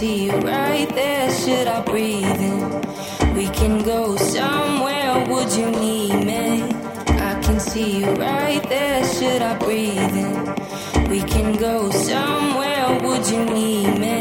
see you right there, should I breathe in? We can go somewhere, would you need me? I can see you right there, should I breathe in? We can go somewhere, would you need me?